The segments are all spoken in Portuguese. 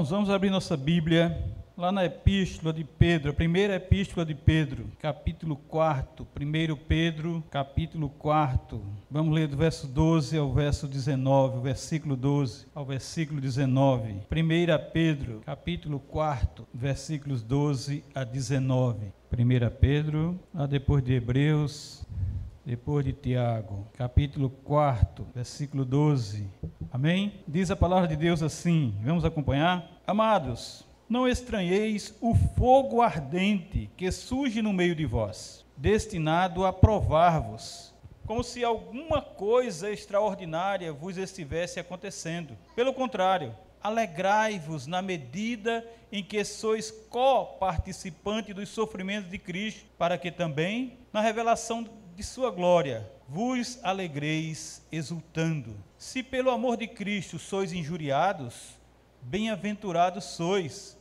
Irmãos, vamos abrir nossa Bíblia lá na epístola de Pedro, a primeira epístola de Pedro, capítulo 4, 1 Pedro, capítulo 4. Vamos ler do verso 12 ao verso 19, o versículo 12 ao versículo 19. 1 Pedro, capítulo 4, versículos 12 a 19. 1 Pedro, lá depois de Hebreus, depois de Tiago, capítulo 4, versículo 12. Amém? Diz a palavra de Deus assim, vamos acompanhar? Amados, não estranheis o fogo ardente que surge no meio de vós, destinado a provar-vos, como se alguma coisa extraordinária vos estivesse acontecendo. Pelo contrário, alegrai-vos na medida em que sois co-participante dos sofrimentos de Cristo, para que também, na revelação de sua glória, vos alegreis exultando. Se pelo amor de Cristo sois injuriados, bem-aventurados sois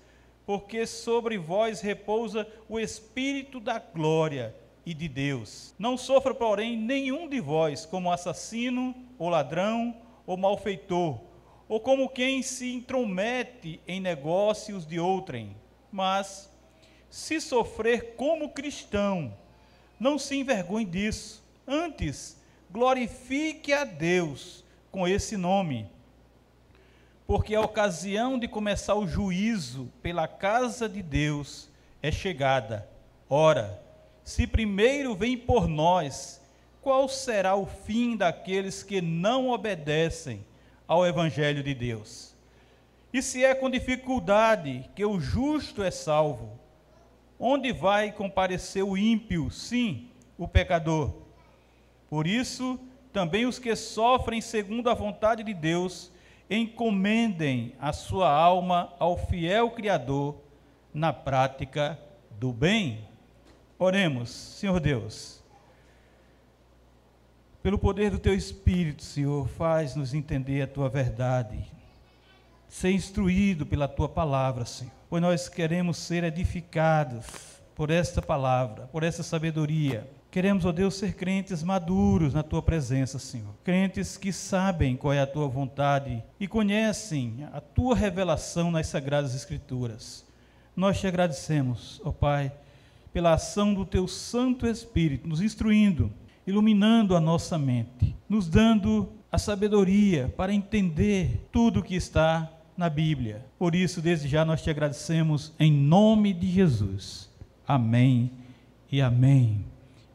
porque sobre vós repousa o Espírito da glória e de Deus. Não sofra, porém, nenhum de vós como assassino, ou ladrão, ou malfeitor, ou como quem se intromete em negócios de outrem. Mas, se sofrer como cristão, não se envergonhe disso. Antes, glorifique a Deus com esse nome porque a ocasião de começar o juízo pela casa de Deus é chegada. Ora, se primeiro vem por nós, qual será o fim daqueles que não obedecem ao Evangelho de Deus? E se é com dificuldade que o justo é salvo, onde vai comparecer o ímpio, sim, o pecador? Por isso, também os que sofrem segundo a vontade de Deus, encomendem a sua alma ao fiel Criador na prática do bem. Oremos, Senhor Deus. Pelo poder do teu Espírito, Senhor, faz-nos entender a tua verdade. Ser instruído pela tua palavra, Senhor. Pois nós queremos ser edificados por esta palavra, por essa sabedoria Queremos, ó Deus, ser crentes maduros na tua presença, Senhor. Crentes que sabem qual é a tua vontade e conhecem a tua revelação nas sagradas escrituras. Nós te agradecemos, ó Pai, pela ação do teu Santo Espírito, nos instruindo, iluminando a nossa mente, nos dando a sabedoria para entender tudo o que está na Bíblia. Por isso, desde já nós te agradecemos em nome de Jesus. Amém e amém.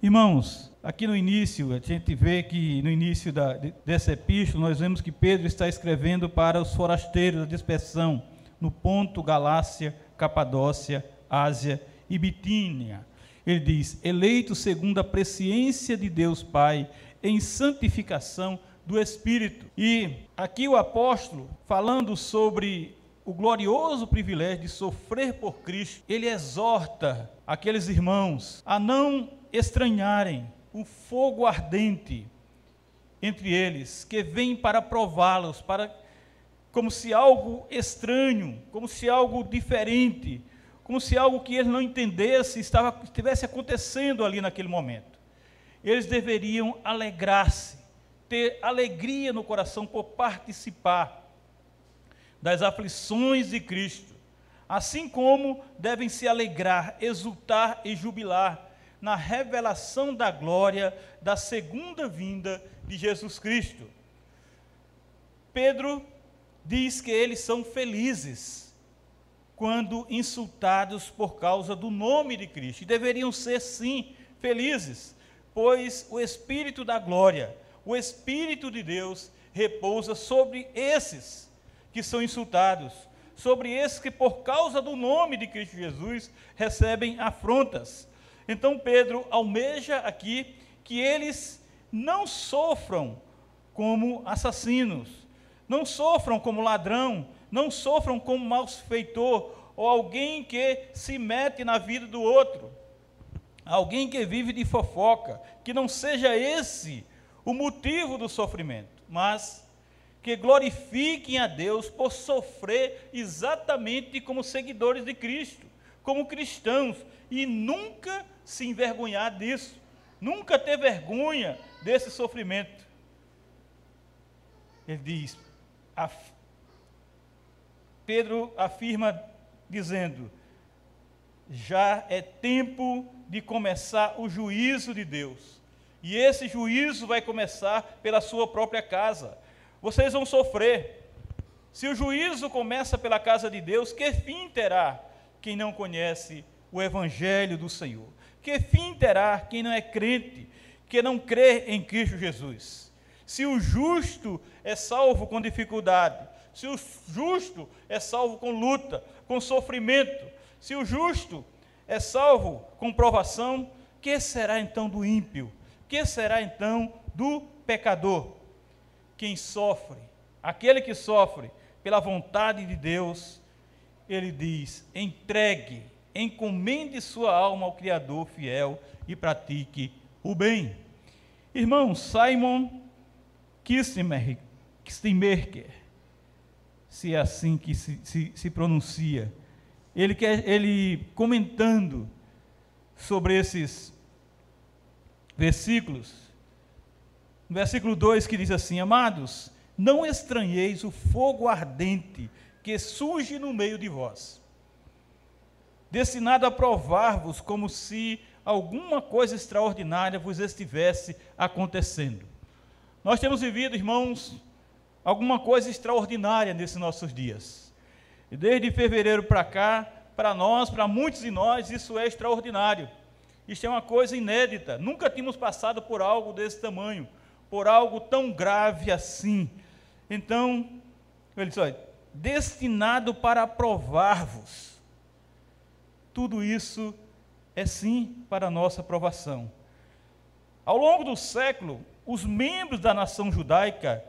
Irmãos, aqui no início, a gente vê que no início da, dessa epístola, nós vemos que Pedro está escrevendo para os forasteiros da dispersão, no ponto Galácia, Capadócia, Ásia e Bitínia. Ele diz: eleito segundo a presciência de Deus Pai, em santificação do Espírito. E aqui o apóstolo, falando sobre o glorioso privilégio de sofrer por Cristo, ele exorta aqueles irmãos a não estranharem um fogo ardente entre eles, que vem para prová-los, para como se algo estranho, como se algo diferente, como se algo que eles não entendessem estava, estivesse acontecendo ali naquele momento. Eles deveriam alegrar-se, ter alegria no coração por participar das aflições de Cristo, assim como devem se alegrar, exultar e jubilar na revelação da glória da segunda vinda de Jesus Cristo. Pedro diz que eles são felizes quando insultados por causa do nome de Cristo. E deveriam ser, sim, felizes, pois o Espírito da glória, o Espírito de Deus, repousa sobre esses que são insultados, sobre esses que, por causa do nome de Cristo Jesus, recebem afrontas. Então Pedro almeja aqui que eles não sofram como assassinos, não sofram como ladrão, não sofram como malfeitor ou alguém que se mete na vida do outro, alguém que vive de fofoca, que não seja esse o motivo do sofrimento, mas que glorifiquem a Deus por sofrer exatamente como seguidores de Cristo, como cristãos, e nunca se envergonhar disso, nunca ter vergonha desse sofrimento. Ele diz: Pedro afirma dizendo: já é tempo de começar o juízo de Deus. E esse juízo vai começar pela sua própria casa. Vocês vão sofrer. Se o juízo começa pela casa de Deus, que fim terá quem não conhece o evangelho do Senhor? Que fim terá quem não é crente, que não crê em Cristo Jesus? Se o justo é salvo com dificuldade, se o justo é salvo com luta, com sofrimento, se o justo é salvo com provação, que será então do ímpio? Que será então do pecador? Quem sofre, aquele que sofre pela vontade de Deus, ele diz: entregue, encomende sua alma ao Criador fiel e pratique o bem. Irmão, Simon Kissinger, se é assim que se, se, se pronuncia, ele, quer, ele comentando sobre esses versículos, no versículo 2 que diz assim: Amados, não estranheis o fogo ardente que surge no meio de vós, destinado a provar-vos como se alguma coisa extraordinária vos estivesse acontecendo. Nós temos vivido, irmãos, alguma coisa extraordinária nesses nossos dias. E desde fevereiro para cá, para nós, para muitos de nós, isso é extraordinário. Isso é uma coisa inédita. Nunca tínhamos passado por algo desse tamanho, por algo tão grave assim. Então, ele diz: olha, destinado para provar-vos. Tudo isso é sim para a nossa aprovação. Ao longo do século, os membros da nação judaica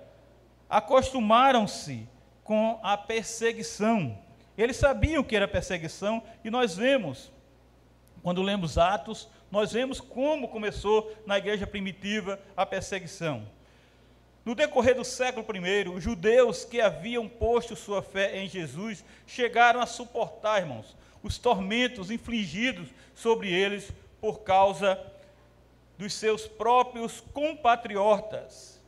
acostumaram-se com a perseguição. Eles sabiam que era perseguição e nós vemos, quando lemos Atos, nós vemos como começou na igreja primitiva a perseguição. No decorrer do século I, os judeus que haviam posto sua fé em Jesus chegaram a suportar, irmãos, os tormentos infligidos sobre eles por causa dos seus próprios compatriotas,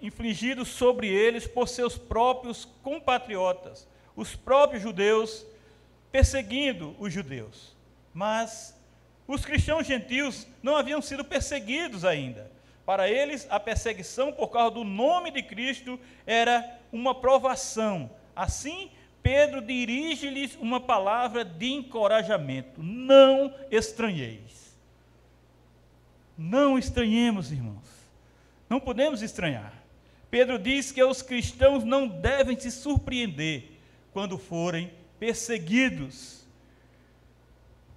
infligidos sobre eles por seus próprios compatriotas, os próprios judeus perseguindo os judeus. Mas os cristãos gentios não haviam sido perseguidos ainda. Para eles, a perseguição por causa do nome de Cristo era uma provação. Assim, Pedro dirige-lhes uma palavra de encorajamento: não estranheis. Não estranhemos, irmãos. Não podemos estranhar. Pedro diz que os cristãos não devem se surpreender quando forem perseguidos.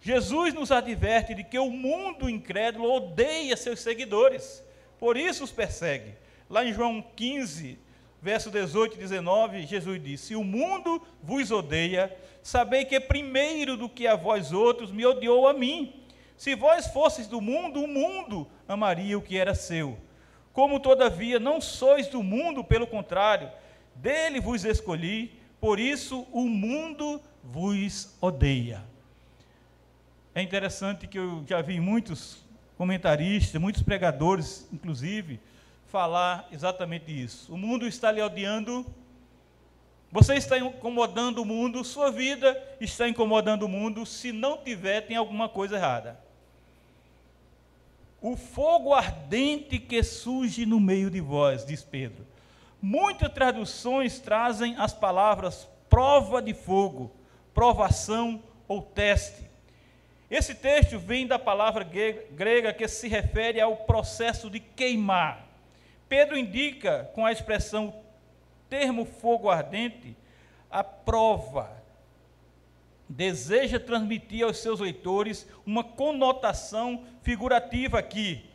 Jesus nos adverte de que o mundo incrédulo odeia seus seguidores, por isso os persegue. Lá em João 15, verso 18 e 19, Jesus disse: Se o mundo vos odeia, sabei que primeiro do que a vós outros me odiou a mim. Se vós fosseis do mundo, o mundo amaria o que era seu. Como todavia não sois do mundo, pelo contrário, dele vos escolhi, por isso o mundo vos odeia. É interessante que eu já vi muitos comentaristas, muitos pregadores, inclusive, falar exatamente isso. O mundo está lhe odiando, você está incomodando o mundo, sua vida está incomodando o mundo, se não tiver, tem alguma coisa errada o fogo ardente que surge no meio de vós, diz Pedro. Muitas traduções trazem as palavras prova de fogo, provação ou teste. Esse texto vem da palavra grega que se refere ao processo de queimar. Pedro indica com a expressão termo fogo ardente a prova, deseja transmitir aos seus leitores uma conotação figurativa aqui.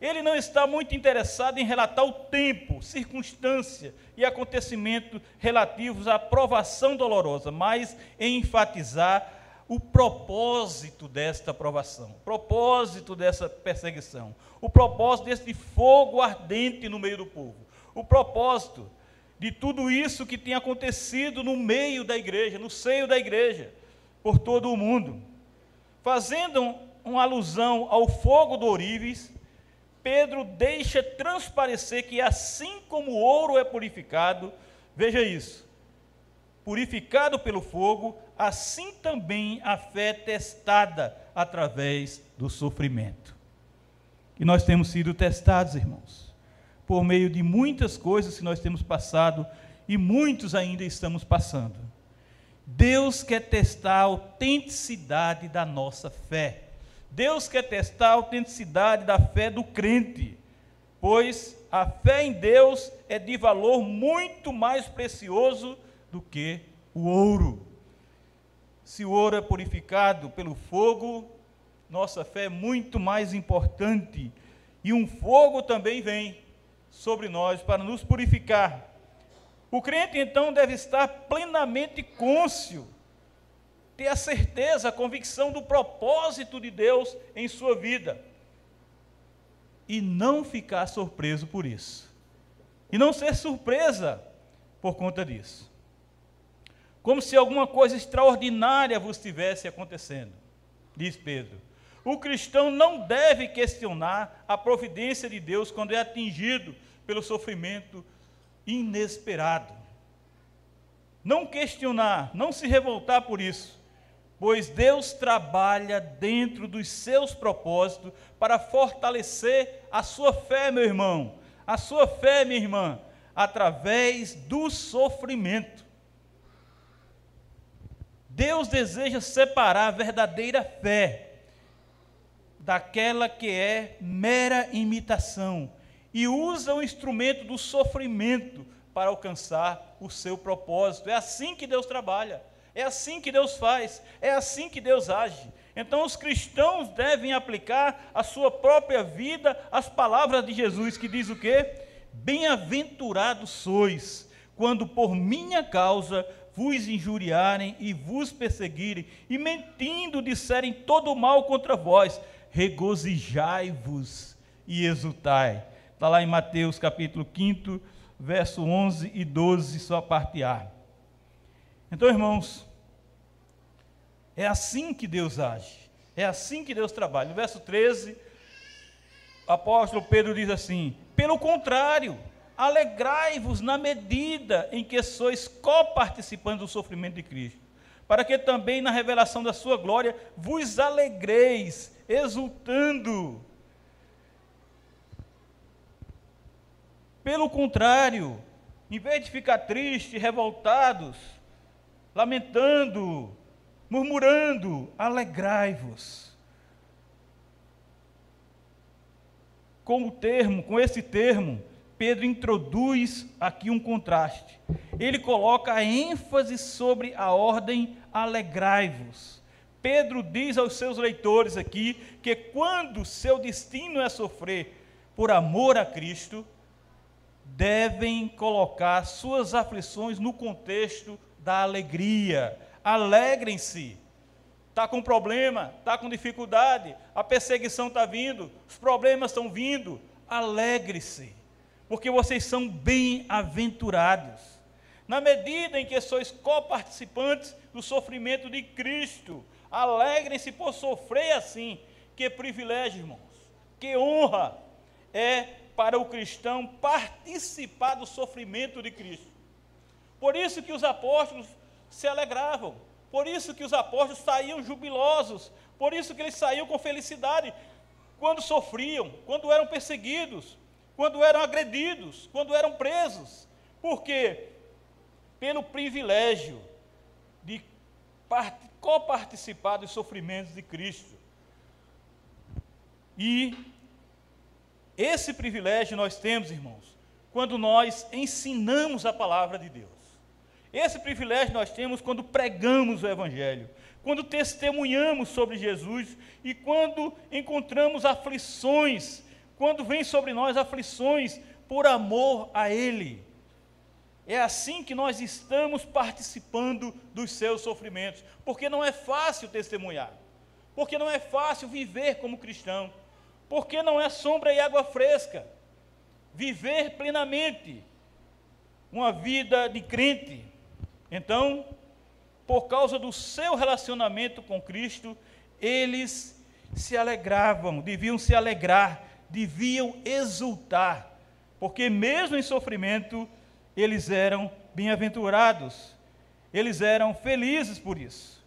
Ele não está muito interessado em relatar o tempo, circunstância e acontecimento relativos à provação dolorosa, mas em enfatizar o propósito desta provação, o propósito dessa perseguição, o propósito desse fogo ardente no meio do povo, o propósito de tudo isso que tem acontecido no meio da igreja, no seio da igreja por todo o mundo. Fazendo uma alusão ao fogo do ourives, Pedro deixa transparecer que assim como o ouro é purificado, veja isso, purificado pelo fogo, assim também a fé testada através do sofrimento. E nós temos sido testados, irmãos, por meio de muitas coisas que nós temos passado e muitos ainda estamos passando. Deus quer testar a autenticidade da nossa fé. Deus quer testar a autenticidade da fé do crente, pois a fé em Deus é de valor muito mais precioso do que o ouro. Se o ouro é purificado pelo fogo, nossa fé é muito mais importante. E um fogo também vem sobre nós para nos purificar. O crente então deve estar plenamente cônscio, ter a certeza, a convicção do propósito de Deus em sua vida e não ficar surpreso por isso. E não ser surpresa por conta disso. Como se alguma coisa extraordinária vos estivesse acontecendo, diz Pedro. O cristão não deve questionar a providência de Deus quando é atingido pelo sofrimento inesperado. Não questionar, não se revoltar por isso, pois Deus trabalha dentro dos seus propósitos para fortalecer a sua fé, meu irmão, a sua fé, minha irmã, através do sofrimento. Deus deseja separar a verdadeira fé daquela que é mera imitação e usa o instrumento do sofrimento para alcançar o seu propósito. É assim que Deus trabalha. É assim que Deus faz, é assim que Deus age. Então os cristãos devem aplicar a sua própria vida às palavras de Jesus, que diz o quê? Bem-aventurados sois, quando por minha causa vos injuriarem e vos perseguirem, e mentindo disserem todo mal contra vós, regozijai-vos e exultai. Está lá em Mateus capítulo 5, verso 11 e 12, só parte A. Então, irmãos, é assim que Deus age, é assim que Deus trabalha. No verso 13, o apóstolo Pedro diz assim: pelo contrário, alegrai-vos na medida em que sois coparticipantes do sofrimento de Cristo, para que também na revelação da sua glória vos alegreis, exultando. Pelo contrário, em vez de ficar tristes, revoltados, lamentando, murmurando, alegrai-vos. Com o termo, com esse termo, Pedro introduz aqui um contraste. Ele coloca a ênfase sobre a ordem alegrai-vos. Pedro diz aos seus leitores aqui que quando seu destino é sofrer por amor a Cristo, devem colocar suas aflições no contexto da alegria. Alegrem-se. Está com problema, está com dificuldade, a perseguição está vindo, os problemas estão vindo. Alegre-se, porque vocês são bem-aventurados. Na medida em que sois coparticipantes do sofrimento de Cristo, alegrem-se por sofrer assim. Que privilégio, irmãos, que honra é para o cristão participar do sofrimento de Cristo. Por isso que os apóstolos se alegravam, por isso que os apóstolos saíam jubilosos, por isso que eles saíam com felicidade quando sofriam, quando eram perseguidos, quando eram agredidos, quando eram presos. Por quê? Pelo privilégio de coparticipar dos sofrimentos de Cristo. E esse privilégio nós temos, irmãos, quando nós ensinamos a palavra de Deus. Esse privilégio nós temos quando pregamos o Evangelho, quando testemunhamos sobre Jesus e quando encontramos aflições, quando vem sobre nós aflições por amor a Ele. É assim que nós estamos participando dos seus sofrimentos, porque não é fácil testemunhar, porque não é fácil viver como cristão porque não é sombra e água fresca. Viver plenamente uma vida de crente. Então, por causa do seu relacionamento com Cristo, eles se alegravam, deviam se alegrar, deviam exultar, porque mesmo em sofrimento, eles eram bem-aventurados. eles eram felizes por isso.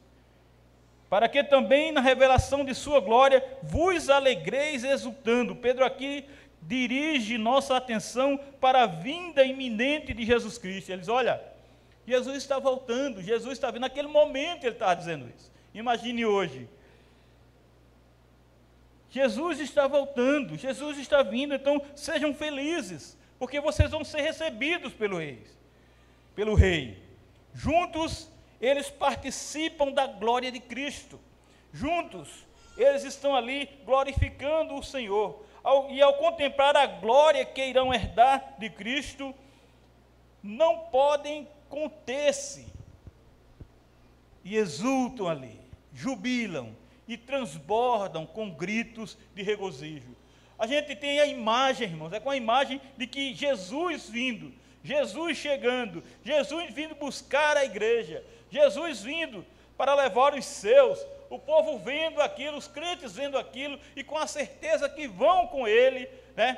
Para que também na revelação de sua glória vos alegreis exultando. Pedro aqui dirige nossa atenção para a vinda iminente de Jesus Cristo. Eles, olha, Jesus está voltando, Jesus está vindo. Naquele momento ele estava dizendo isso. Imagine hoje. Jesus está voltando, Jesus está vindo, então sejam felizes, porque vocês vão ser recebidos pelo rei. Pelo rei. Juntos eles participam da glória de Cristo. Juntos eles estão ali glorificando o Senhor. E ao contemplar a glória que irão herdar de Cristo, não podem conter-se e exultam ali, jubilam e transbordam com gritos de regozijo. A gente tem a imagem, irmãos, é com a imagem de que Jesus vindo, Jesus chegando, Jesus vindo buscar a igreja, Jesus vindo para levar os seus, o povo vendo aquilo, os crentes vendo aquilo e com a certeza que vão com ele, né?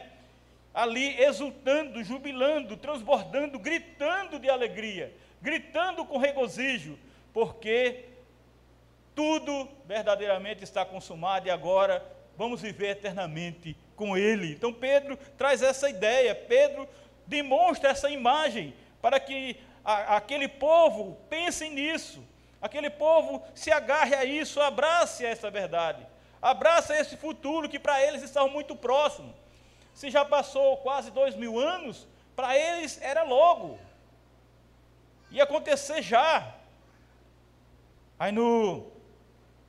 Ali exultando, jubilando, transbordando, gritando de alegria, gritando com regozijo, porque tudo verdadeiramente está consumado e agora vamos viver eternamente com Ele. Então Pedro traz essa ideia, Pedro demonstra essa imagem para que a, aquele povo pense nisso, aquele povo se agarre a isso, abrace essa verdade, abrace esse futuro que para eles está muito próximo. Se já passou quase dois mil anos, para eles era logo, ia acontecer já. Aí no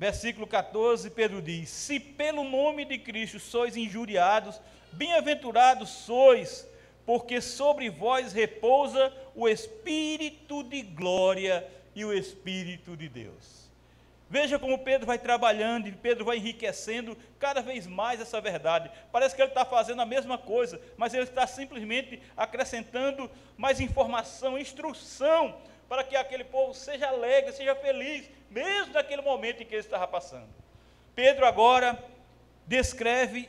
versículo 14, Pedro diz: Se pelo nome de Cristo sois injuriados, bem-aventurados sois, porque sobre vós repousa o Espírito de glória e o Espírito de Deus. Veja como Pedro vai trabalhando e Pedro vai enriquecendo cada vez mais essa verdade. Parece que ele está fazendo a mesma coisa, mas ele está simplesmente acrescentando mais informação, instrução, para que aquele povo seja alegre, seja feliz, mesmo naquele momento em que ele estava passando. Pedro agora descreve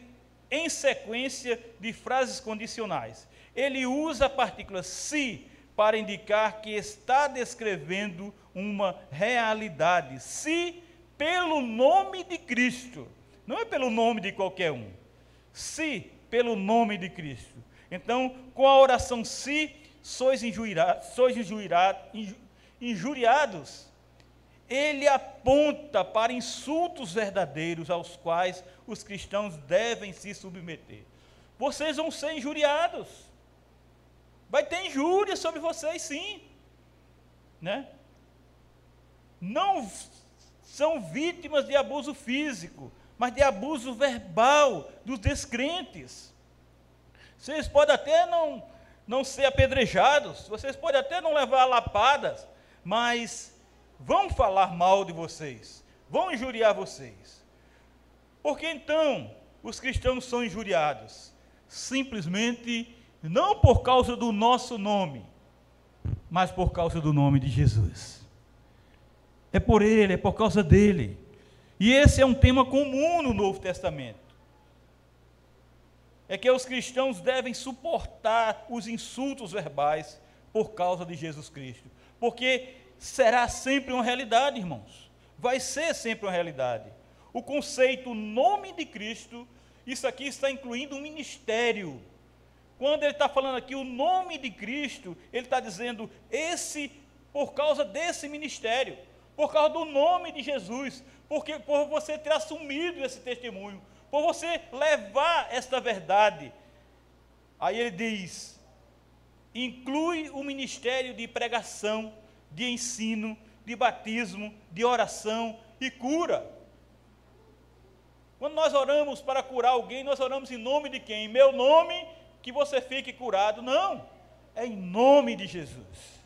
em sequência de frases condicionais. Ele usa a partícula se para indicar que está descrevendo uma realidade. Se pelo nome de Cristo, não é pelo nome de qualquer um. Se pelo nome de Cristo. Então, com a oração se, sois, injuriados, sois injuriados ele aponta para insultos verdadeiros aos quais os cristãos devem se submeter. Vocês vão ser injuriados. Vai ter injúria sobre vocês, sim. Né? Não são vítimas de abuso físico, mas de abuso verbal dos descrentes. Vocês podem até não, não ser apedrejados, vocês podem até não levar lapadas, mas vão falar mal de vocês, vão injuriar vocês. Porque então os cristãos são injuriados? Simplesmente não por causa do nosso nome, mas por causa do nome de Jesus. É por ele, é por causa dele. E esse é um tema comum no Novo Testamento. É que os cristãos devem suportar os insultos verbais por causa de Jesus Cristo. Porque será sempre uma realidade, irmãos. Vai ser sempre uma realidade. O conceito nome de Cristo, isso aqui está incluindo um ministério. Quando ele está falando aqui o nome de Cristo, ele está dizendo esse, por causa desse ministério, por causa do nome de Jesus, porque por você ter assumido esse testemunho, por você levar esta verdade. Aí ele diz: inclui o ministério de pregação, de ensino, de batismo, de oração e cura. Quando nós oramos para curar alguém, nós oramos em nome de quem? Em meu nome, que você fique curado. Não, é em nome de Jesus.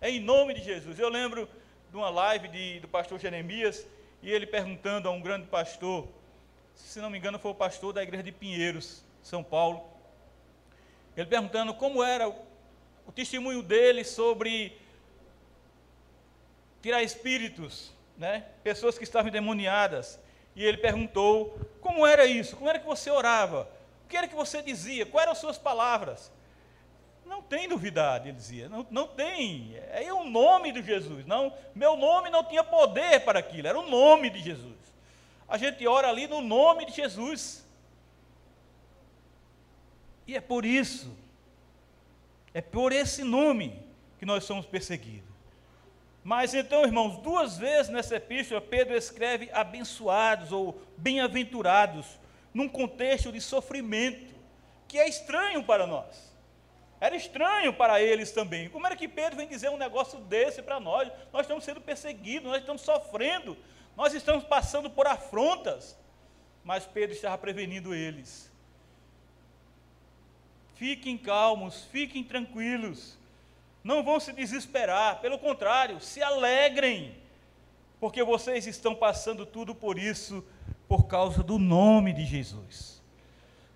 É em nome de Jesus. Eu lembro de uma live de, do pastor Jeremias, e ele perguntando a um grande pastor, se não me engano foi o pastor da igreja de Pinheiros, São Paulo, ele perguntando como era o, o testemunho dele sobre tirar espíritos, né? pessoas que estavam endemoniadas. E ele perguntou: como era isso? Como era que você orava? O que era que você dizia? Quais eram as suas palavras? Não tem novidade, ele dizia, não, não tem, é o nome de Jesus, não, meu nome não tinha poder para aquilo, era o nome de Jesus. A gente ora ali no nome de Jesus. E é por isso, é por esse nome que nós somos perseguidos. Mas então, irmãos, duas vezes nessa epístola, Pedro escreve abençoados ou bem-aventurados, num contexto de sofrimento, que é estranho para nós. Era estranho para eles também. Como era que Pedro vem dizer um negócio desse para nós? Nós estamos sendo perseguidos, nós estamos sofrendo, nós estamos passando por afrontas. Mas Pedro estava prevenindo eles. Fiquem calmos, fiquem tranquilos não vão se desesperar, pelo contrário, se alegrem, porque vocês estão passando tudo por isso por causa do nome de Jesus.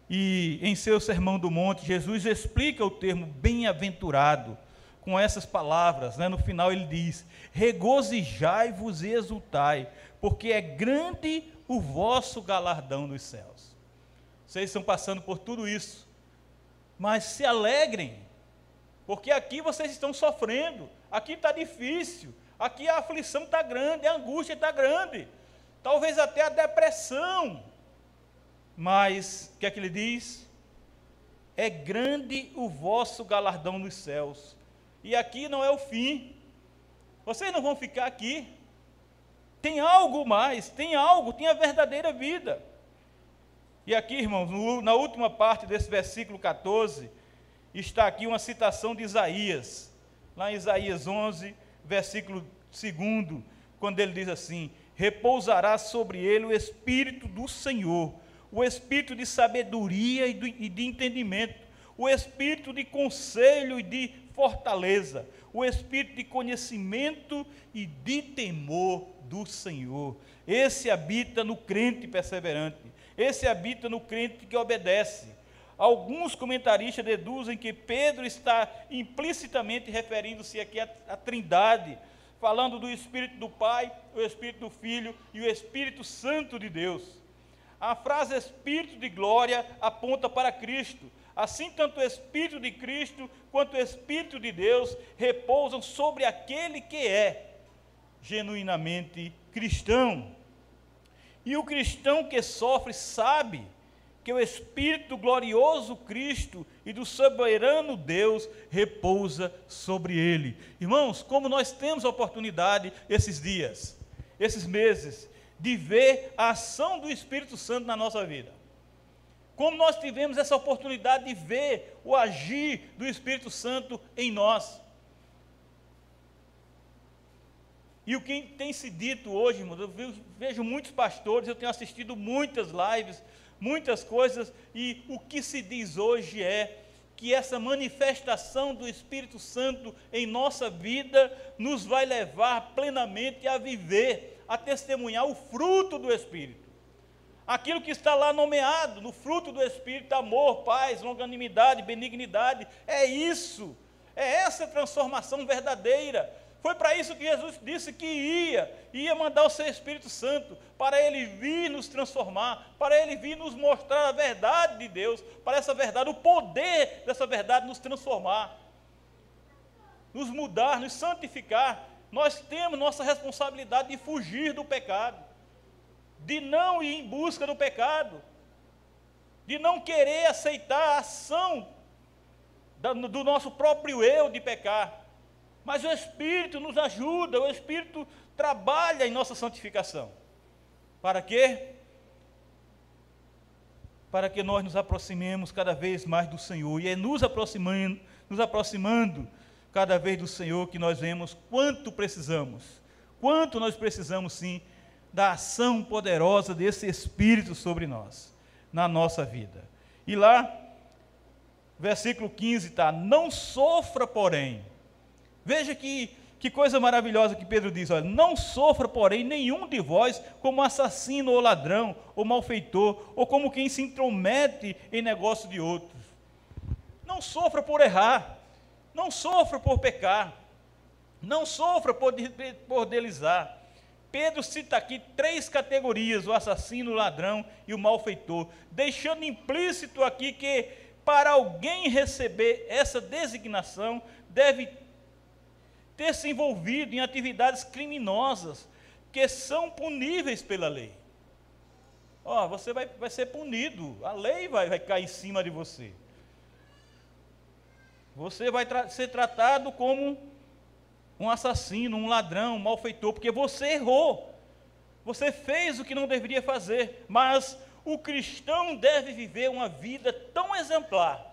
E em seu Sermão do Monte, Jesus explica o termo bem-aventurado com essas palavras, né? no final ele diz: regozijai-vos e exultai, porque é grande o vosso galardão nos céus. Vocês estão passando por tudo isso, mas se alegrem, porque aqui vocês estão sofrendo, aqui está difícil, aqui a aflição está grande, a angústia está grande, talvez até a depressão. Mas, o que é que ele diz? É grande o vosso galardão nos céus. E aqui não é o fim. Vocês não vão ficar aqui. Tem algo mais, tem algo, tem a verdadeira vida. E aqui, irmãos, no, na última parte desse versículo 14, está aqui uma citação de Isaías, lá em Isaías 11, versículo 2, quando ele diz assim: Repousará sobre ele o Espírito do Senhor, o Espírito de sabedoria e de entendimento, o Espírito de conselho e de fortaleza, o Espírito de conhecimento e de temor do Senhor. Esse habita no crente perseverante, esse habita no crente que obedece. Alguns comentaristas deduzem que Pedro está implicitamente referindo-se aqui à, à Trindade, falando do Espírito do Pai, o Espírito do Filho e o Espírito Santo de Deus. A frase Espírito de glória aponta para Cristo. Assim, tanto o Espírito de Cristo quanto o Espírito de Deus repousam sobre aquele que é genuinamente cristão. E o cristão que sofre sabe que o Espírito glorioso Cristo e do soberano Deus repousa sobre ele. Irmãos, como nós temos a oportunidade esses dias, esses meses, de ver a ação do Espírito Santo na nossa vida. Como nós tivemos essa oportunidade de ver o agir do Espírito Santo em nós. E o que tem se dito hoje, irmãos, eu vejo muitos pastores, eu tenho assistido muitas lives muitas coisas, e o que se diz hoje é que essa manifestação do Espírito Santo em nossa vida nos vai levar plenamente a viver, a testemunhar o fruto do Espírito. Aquilo que está lá nomeado, no fruto do Espírito, amor, paz, longanimidade, benignidade, é isso, é essa transformação verdadeira foi para isso que Jesus disse que ia, ia mandar o seu Espírito Santo, para ele vir nos transformar, para ele vir nos mostrar a verdade de Deus, para essa verdade, o poder dessa verdade nos transformar, nos mudar, nos santificar. Nós temos nossa responsabilidade de fugir do pecado, de não ir em busca do pecado, de não querer aceitar a ação do nosso próprio eu de pecar mas o Espírito nos ajuda, o Espírito trabalha em nossa santificação. Para quê? Para que nós nos aproximemos cada vez mais do Senhor. E é nos aproximando, nos aproximando cada vez do Senhor que nós vemos quanto precisamos, quanto nós precisamos sim da ação poderosa desse Espírito sobre nós, na nossa vida. E lá, versículo 15 está: Não sofra, porém, Veja que, que coisa maravilhosa que Pedro diz: olha, não sofra, porém, nenhum de vós como assassino ou ladrão ou malfeitor, ou como quem se intromete em negócio de outros. Não sofra por errar, não sofra por pecar, não sofra por, por delizar. Pedro cita aqui três categorias: o assassino, o ladrão e o malfeitor, deixando implícito aqui que para alguém receber essa designação, deve ter se envolvido em atividades criminosas que são puníveis pela lei. Ó, oh, você vai, vai ser punido, a lei vai, vai cair em cima de você. Você vai tra ser tratado como um assassino, um ladrão, um malfeitor, porque você errou. Você fez o que não deveria fazer, mas o cristão deve viver uma vida tão exemplar,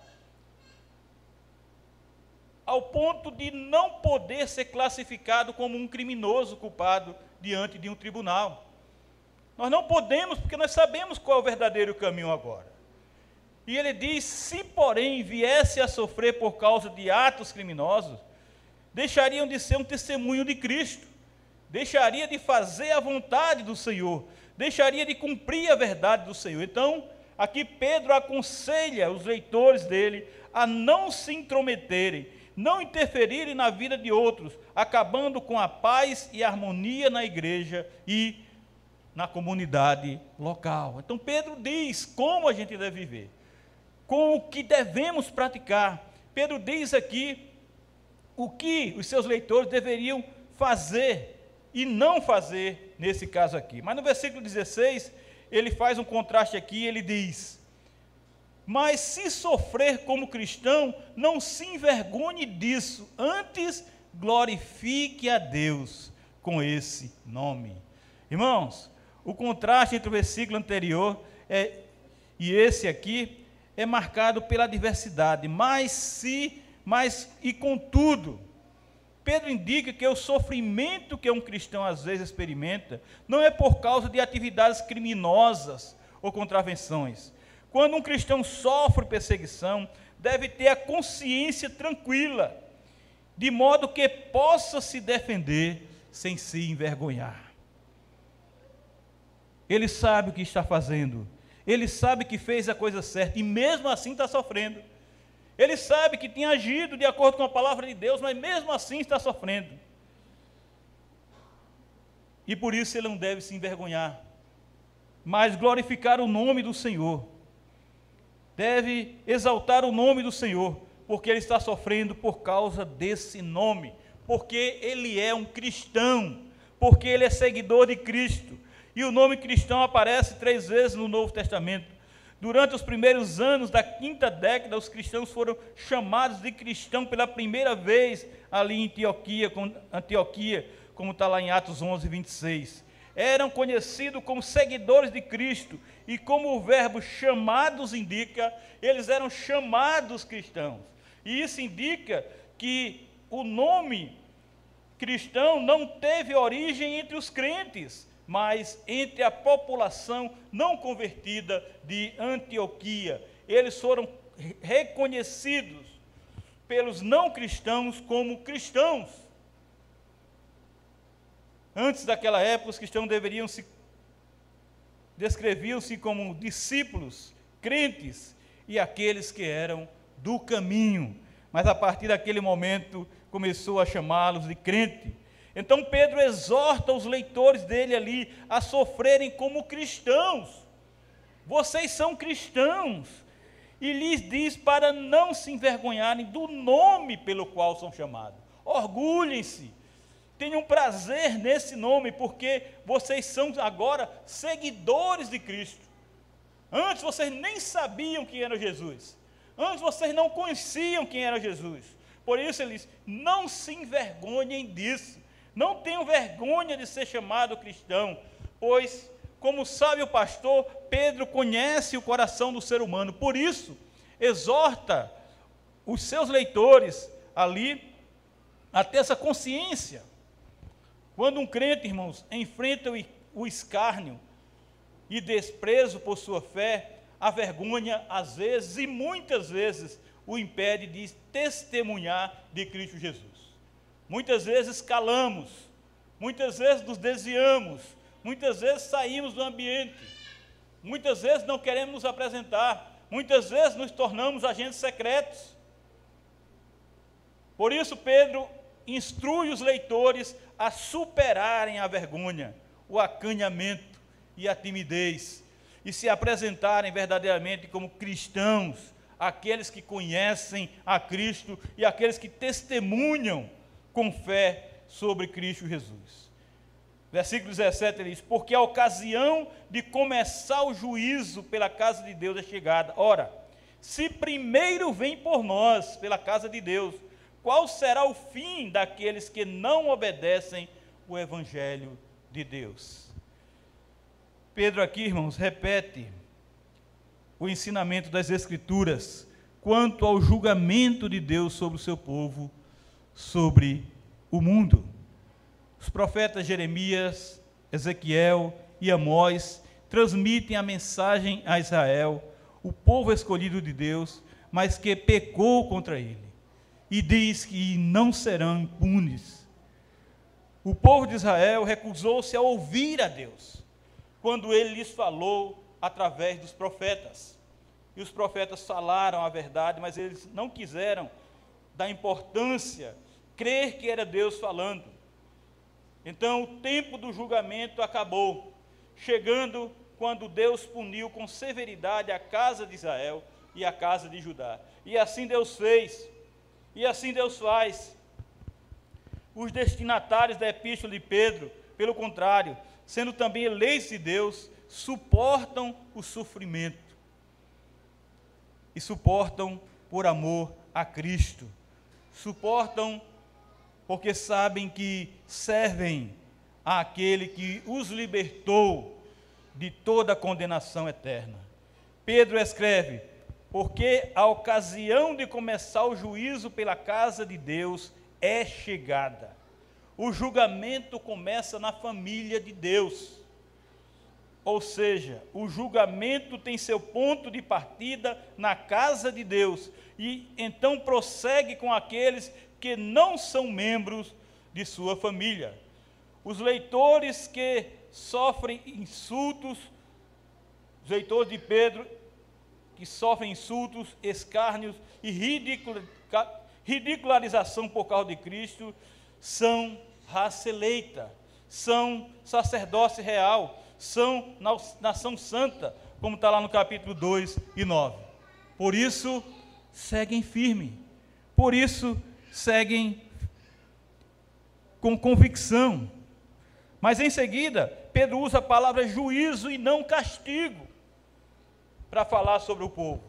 ao ponto de não poder ser classificado como um criminoso culpado diante de um tribunal. Nós não podemos, porque nós sabemos qual é o verdadeiro caminho agora. E ele diz: se porém viesse a sofrer por causa de atos criminosos, deixariam de ser um testemunho de Cristo, deixaria de fazer a vontade do Senhor, deixaria de cumprir a verdade do Senhor. Então, aqui Pedro aconselha os leitores dele a não se intrometerem, não interferirem na vida de outros, acabando com a paz e harmonia na igreja e na comunidade local. Então Pedro diz como a gente deve viver, com o que devemos praticar. Pedro diz aqui o que os seus leitores deveriam fazer e não fazer nesse caso aqui. Mas no versículo 16, ele faz um contraste aqui, ele diz: Mas se sofrer como cristão, não se envergonhe disso, antes glorifique a Deus com esse nome. Irmãos, o contraste entre o versículo anterior é, e esse aqui é marcado pela diversidade, mas se, mas e contudo, Pedro indica que o sofrimento que um cristão às vezes experimenta não é por causa de atividades criminosas ou contravenções. Quando um cristão sofre perseguição, deve ter a consciência tranquila, de modo que possa se defender sem se envergonhar. Ele sabe o que está fazendo, ele sabe que fez a coisa certa e mesmo assim está sofrendo. Ele sabe que tinha agido de acordo com a palavra de Deus, mas mesmo assim está sofrendo. E por isso ele não deve se envergonhar, mas glorificar o nome do Senhor. Deve exaltar o nome do Senhor, porque ele está sofrendo por causa desse nome, porque ele é um cristão, porque ele é seguidor de Cristo. E o nome cristão aparece três vezes no Novo Testamento. Durante os primeiros anos da quinta década, os cristãos foram chamados de cristão pela primeira vez ali em Antioquia, Antioquia como está lá em Atos 11, 26. Eram conhecidos como seguidores de Cristo, e como o verbo chamados indica, eles eram chamados cristãos. E isso indica que o nome cristão não teve origem entre os crentes, mas entre a população não convertida de Antioquia. Eles foram reconhecidos pelos não cristãos como cristãos. Antes daquela época, os cristãos deveriam se descreviam-se como discípulos, crentes e aqueles que eram do caminho. Mas a partir daquele momento começou a chamá-los de crente então Pedro exorta os leitores dele ali a sofrerem como cristãos. Vocês são cristãos. E lhes diz para não se envergonharem do nome pelo qual são chamados. Orgulhem-se. Tenham prazer nesse nome, porque vocês são agora seguidores de Cristo. Antes vocês nem sabiam quem era Jesus. Antes vocês não conheciam quem era Jesus. Por isso ele diz: não se envergonhem disso. Não tenham vergonha de ser chamado cristão, pois, como sabe o pastor, Pedro conhece o coração do ser humano. Por isso, exorta os seus leitores ali a ter essa consciência. Quando um crente, irmãos, enfrenta o escárnio e desprezo por sua fé, a vergonha, às vezes e muitas vezes, o impede de testemunhar de Cristo Jesus. Muitas vezes calamos, muitas vezes nos desviamos, muitas vezes saímos do ambiente, muitas vezes não queremos nos apresentar, muitas vezes nos tornamos agentes secretos. Por isso, Pedro instrui os leitores a superarem a vergonha, o acanhamento e a timidez e se apresentarem verdadeiramente como cristãos, aqueles que conhecem a Cristo e aqueles que testemunham com fé sobre Cristo Jesus. Versículo 17 ele diz: Porque a ocasião de começar o juízo pela casa de Deus é chegada. Ora, se primeiro vem por nós, pela casa de Deus, qual será o fim daqueles que não obedecem o Evangelho de Deus? Pedro, aqui, irmãos, repete o ensinamento das Escrituras quanto ao julgamento de Deus sobre o seu povo, sobre o mundo. Os profetas Jeremias, Ezequiel e Amós transmitem a mensagem a Israel, o povo escolhido de Deus, mas que pecou contra ele, e diz que não serão impunes. O povo de Israel recusou-se a ouvir a Deus, quando ele lhes falou através dos profetas. E os profetas falaram a verdade, mas eles não quiseram dar importância, crer que era Deus falando. Então o tempo do julgamento acabou, chegando quando Deus puniu com severidade a casa de Israel e a casa de Judá. E assim Deus fez, e assim Deus faz. Os destinatários da epístola de Pedro, pelo contrário, sendo também eleitos de Deus, suportam o sofrimento e suportam por amor a Cristo. Suportam porque sabem que servem àquele que os libertou de toda condenação eterna. Pedro escreve: Porque a ocasião de começar o juízo pela casa de Deus é chegada. O julgamento começa na família de Deus. Ou seja, o julgamento tem seu ponto de partida na casa de Deus e então prossegue com aqueles que não são membros de sua família. Os leitores que sofrem insultos, os leitores de Pedro que sofrem insultos, escárnios e ridicularização por causa de Cristo, são raça eleita, são sacerdócio real, são nação santa, como está lá no capítulo 2 e 9. Por isso, seguem firme. Por isso, seguem com convicção. Mas em seguida, Pedro usa a palavra juízo e não castigo para falar sobre o povo.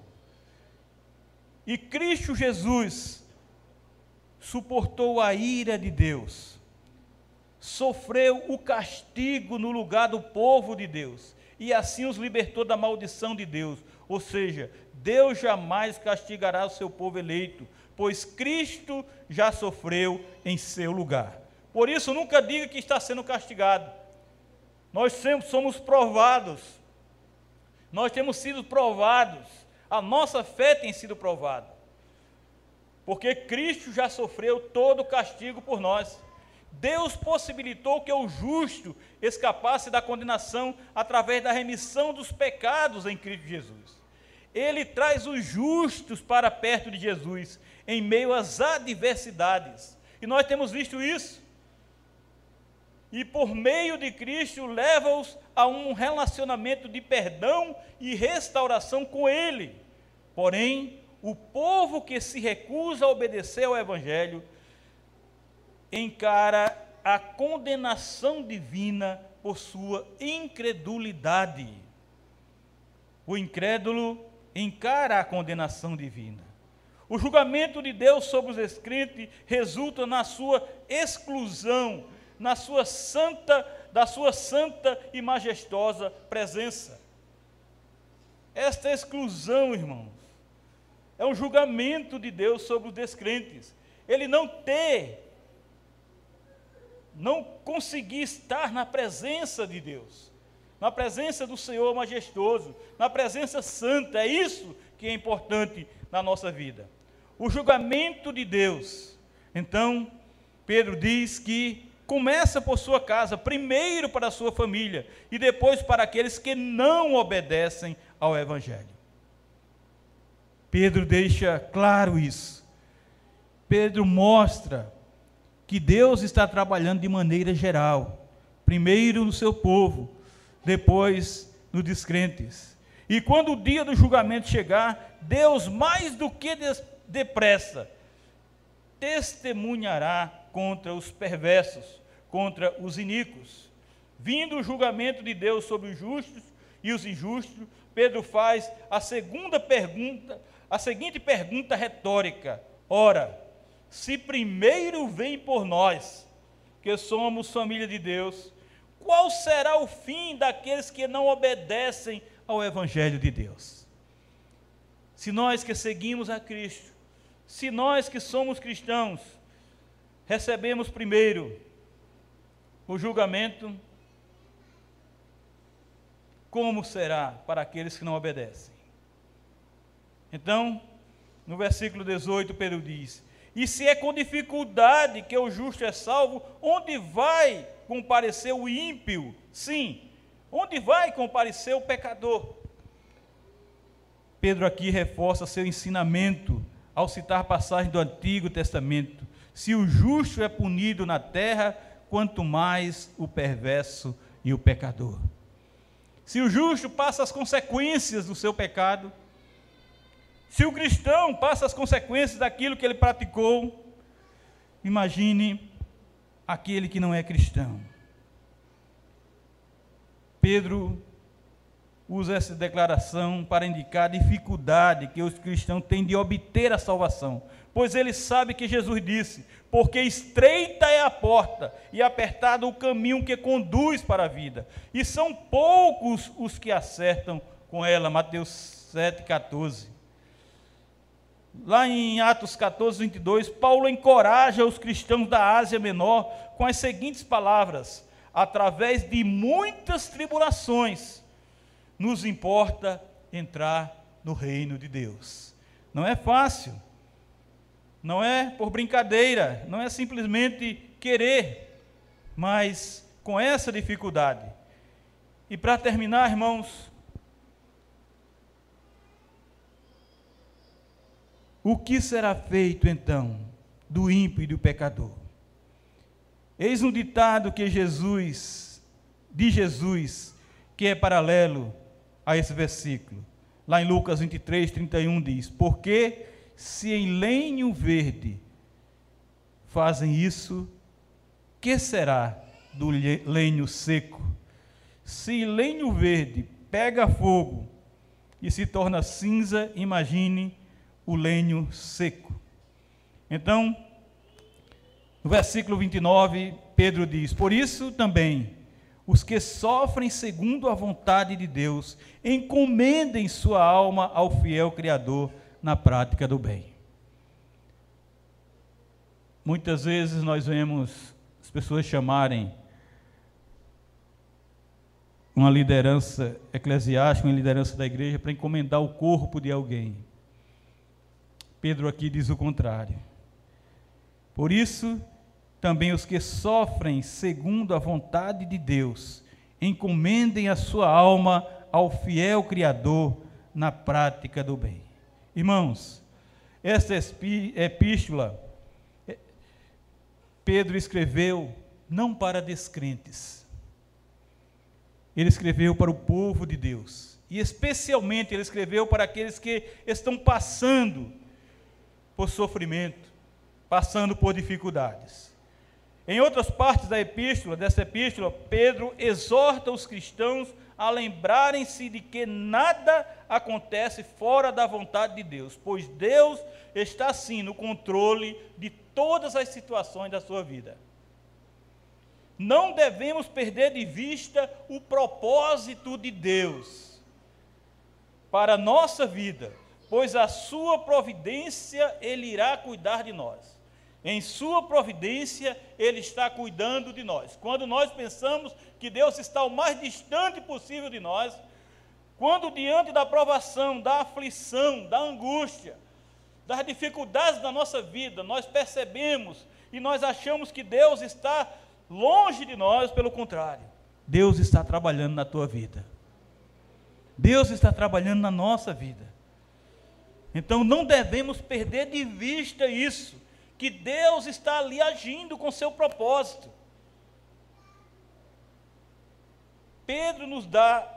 E Cristo Jesus suportou a ira de Deus, sofreu o castigo no lugar do povo de Deus, e assim os libertou da maldição de Deus. Ou seja, Deus jamais castigará o seu povo eleito, pois Cristo já sofreu em seu lugar. Por isso, nunca diga que está sendo castigado. Nós sempre somos provados. Nós temos sido provados. A nossa fé tem sido provada. Porque Cristo já sofreu todo o castigo por nós. Deus possibilitou que o justo escapasse da condenação através da remissão dos pecados em Cristo Jesus. Ele traz os justos para perto de Jesus em meio às adversidades. E nós temos visto isso. E por meio de Cristo leva-os a um relacionamento de perdão e restauração com Ele. Porém, o povo que se recusa a obedecer ao Evangelho encara a condenação divina por sua incredulidade. O incrédulo encara a condenação divina. O julgamento de Deus sobre os descrentes resulta na sua exclusão, na sua santa, da sua santa e majestosa presença. Esta exclusão, irmãos, é um julgamento de Deus sobre os descrentes. Ele não ter, não conseguir estar na presença de Deus, na presença do Senhor majestoso, na presença santa. É isso que é importante na nossa vida o julgamento de Deus. Então, Pedro diz que começa por sua casa, primeiro para a sua família e depois para aqueles que não obedecem ao Evangelho. Pedro deixa claro isso. Pedro mostra que Deus está trabalhando de maneira geral, primeiro no seu povo, depois nos descrentes. E quando o dia do julgamento chegar, Deus, mais do que depressa, testemunhará contra os perversos, contra os iníquos. Vindo o julgamento de Deus sobre os justos e os injustos, Pedro faz a segunda pergunta, a seguinte pergunta retórica: Ora, se primeiro vem por nós, que somos família de Deus, qual será o fim daqueles que não obedecem ao Evangelho de Deus? Se nós que seguimos a Cristo, se nós que somos cristãos, recebemos primeiro o julgamento, como será para aqueles que não obedecem? Então, no versículo 18, Pedro diz: E se é com dificuldade que o justo é salvo, onde vai comparecer o ímpio? Sim, onde vai comparecer o pecador? Pedro aqui reforça seu ensinamento ao citar passagens do Antigo Testamento. Se o justo é punido na terra, quanto mais o perverso e o pecador. Se o justo passa as consequências do seu pecado, se o cristão passa as consequências daquilo que ele praticou, imagine aquele que não é cristão. Pedro usa essa declaração para indicar a dificuldade que os cristãos têm de obter a salvação, pois ele sabe que Jesus disse: Porque estreita é a porta e apertado o caminho que conduz para a vida, e são poucos os que acertam com ela. Mateus 7,14. Lá em Atos 14, 22, Paulo encoraja os cristãos da Ásia Menor com as seguintes palavras: através de muitas tribulações, nos importa entrar no reino de Deus. Não é fácil, não é por brincadeira, não é simplesmente querer, mas com essa dificuldade. E para terminar, irmãos, O que será feito então do ímpio e do pecador? Eis um ditado que Jesus, de Jesus, que é paralelo a esse versículo. Lá em Lucas 23, 31 diz: Porque se em lenho verde fazem isso, que será do lenho seco? Se lenho verde pega fogo e se torna cinza, imagine o lenho seco. Então, no versículo 29, Pedro diz: Por isso também, os que sofrem segundo a vontade de Deus, encomendem sua alma ao fiel Criador na prática do bem. Muitas vezes nós vemos as pessoas chamarem uma liderança eclesiástica, uma liderança da igreja, para encomendar o corpo de alguém. Pedro aqui diz o contrário. Por isso, também os que sofrem segundo a vontade de Deus, encomendem a sua alma ao fiel Criador na prática do bem. Irmãos, esta epístola, eh, Pedro escreveu não para descrentes, ele escreveu para o povo de Deus, e especialmente ele escreveu para aqueles que estão passando por sofrimento, passando por dificuldades. Em outras partes da epístola, dessa epístola, Pedro exorta os cristãos a lembrarem-se de que nada acontece fora da vontade de Deus, pois Deus está sim no controle de todas as situações da sua vida. Não devemos perder de vista o propósito de Deus para a nossa vida pois a sua providência ele irá cuidar de nós. Em sua providência ele está cuidando de nós. Quando nós pensamos que Deus está o mais distante possível de nós, quando diante da provação, da aflição, da angústia, das dificuldades da nossa vida, nós percebemos e nós achamos que Deus está longe de nós, pelo contrário, Deus está trabalhando na tua vida. Deus está trabalhando na nossa vida. Então não devemos perder de vista isso, que Deus está ali agindo com seu propósito. Pedro nos dá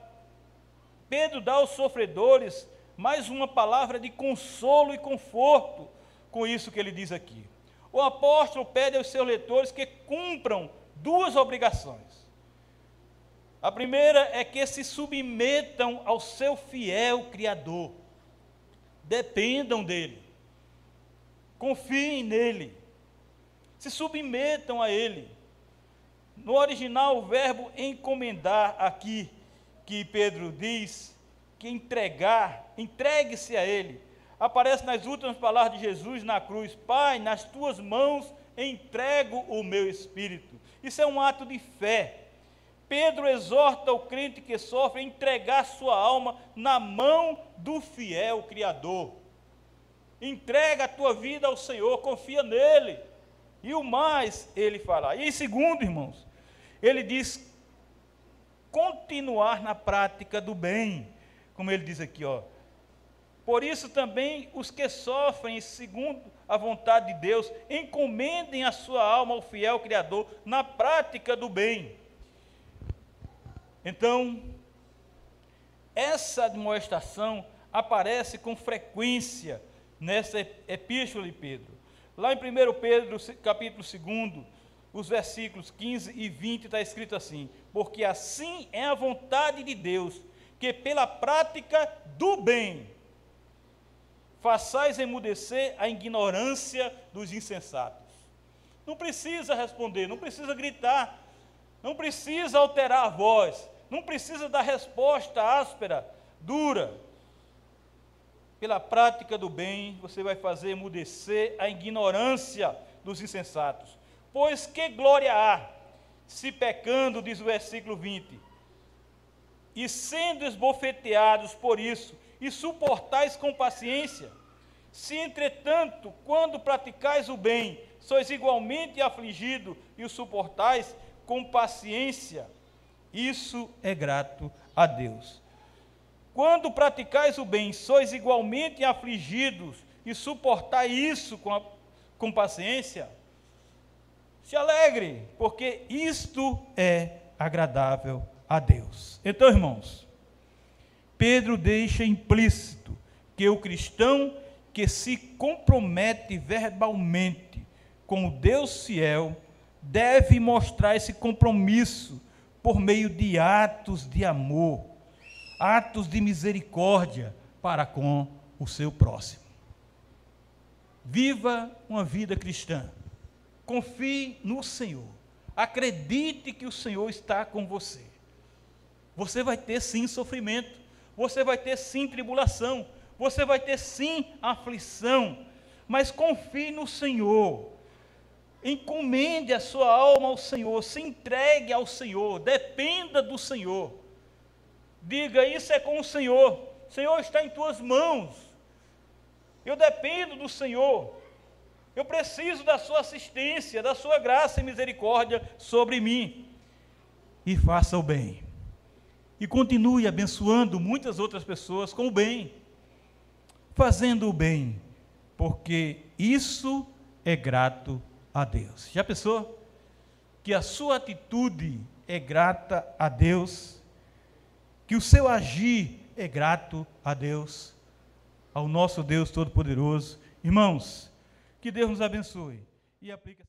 Pedro dá aos sofredores mais uma palavra de consolo e conforto com isso que ele diz aqui. O apóstolo pede aos seus leitores que cumpram duas obrigações. A primeira é que se submetam ao seu fiel Criador, dependam dele, confiem nele, se submetam a ele. No original, o verbo encomendar aqui, que Pedro diz, que entregar, entregue-se a ele, aparece nas últimas palavras de Jesus na cruz: Pai, nas tuas mãos entrego o meu espírito. Isso é um ato de fé. Pedro exorta o crente que sofre a entregar sua alma na mão do fiel Criador. Entrega a tua vida ao Senhor, confia nele. E o mais ele fará. E segundo, irmãos, ele diz continuar na prática do bem, como ele diz aqui, ó. Por isso também os que sofrem segundo a vontade de Deus, encomendem a sua alma ao fiel Criador na prática do bem. Então, essa demonstração aparece com frequência nessa epístola de Pedro. Lá em 1 Pedro, capítulo 2, os versículos 15 e 20 está escrito assim: Porque assim é a vontade de Deus, que pela prática do bem façais emudecer a ignorância dos insensatos. Não precisa responder, não precisa gritar, não precisa alterar a voz, não precisa dar resposta áspera, dura. Pela prática do bem, você vai fazer emudecer a ignorância dos insensatos. Pois que glória há, se pecando, diz o versículo 20, e sendo esbofeteados por isso, e suportais com paciência. Se, entretanto, quando praticais o bem, sois igualmente afligido e o suportais com paciência, isso é grato a Deus. Quando praticais o bem, sois igualmente afligidos e suportais isso com, a, com paciência, se alegre, porque isto é agradável a Deus. Então, irmãos, Pedro deixa implícito que o cristão que se compromete verbalmente com o Deus fiel deve mostrar esse compromisso por meio de atos de amor, atos de misericórdia para com o seu próximo. Viva uma vida cristã. Confie no Senhor. Acredite que o Senhor está com você. Você vai ter sim sofrimento, você vai ter sim tribulação, você vai ter sim aflição, mas confie no Senhor. Encomende a sua alma ao Senhor, se entregue ao Senhor, dependa do Senhor. Diga: Isso é com o Senhor, o Senhor está em tuas mãos. Eu dependo do Senhor. Eu preciso da sua assistência, da sua graça e misericórdia sobre mim. E faça o bem. E continue abençoando muitas outras pessoas com o bem. Fazendo o bem, porque isso é grato a Deus. Já pensou? Que a sua atitude é grata a Deus, que o seu agir é grato a Deus, ao nosso Deus Todo-Poderoso. Irmãos, que Deus nos abençoe e aplique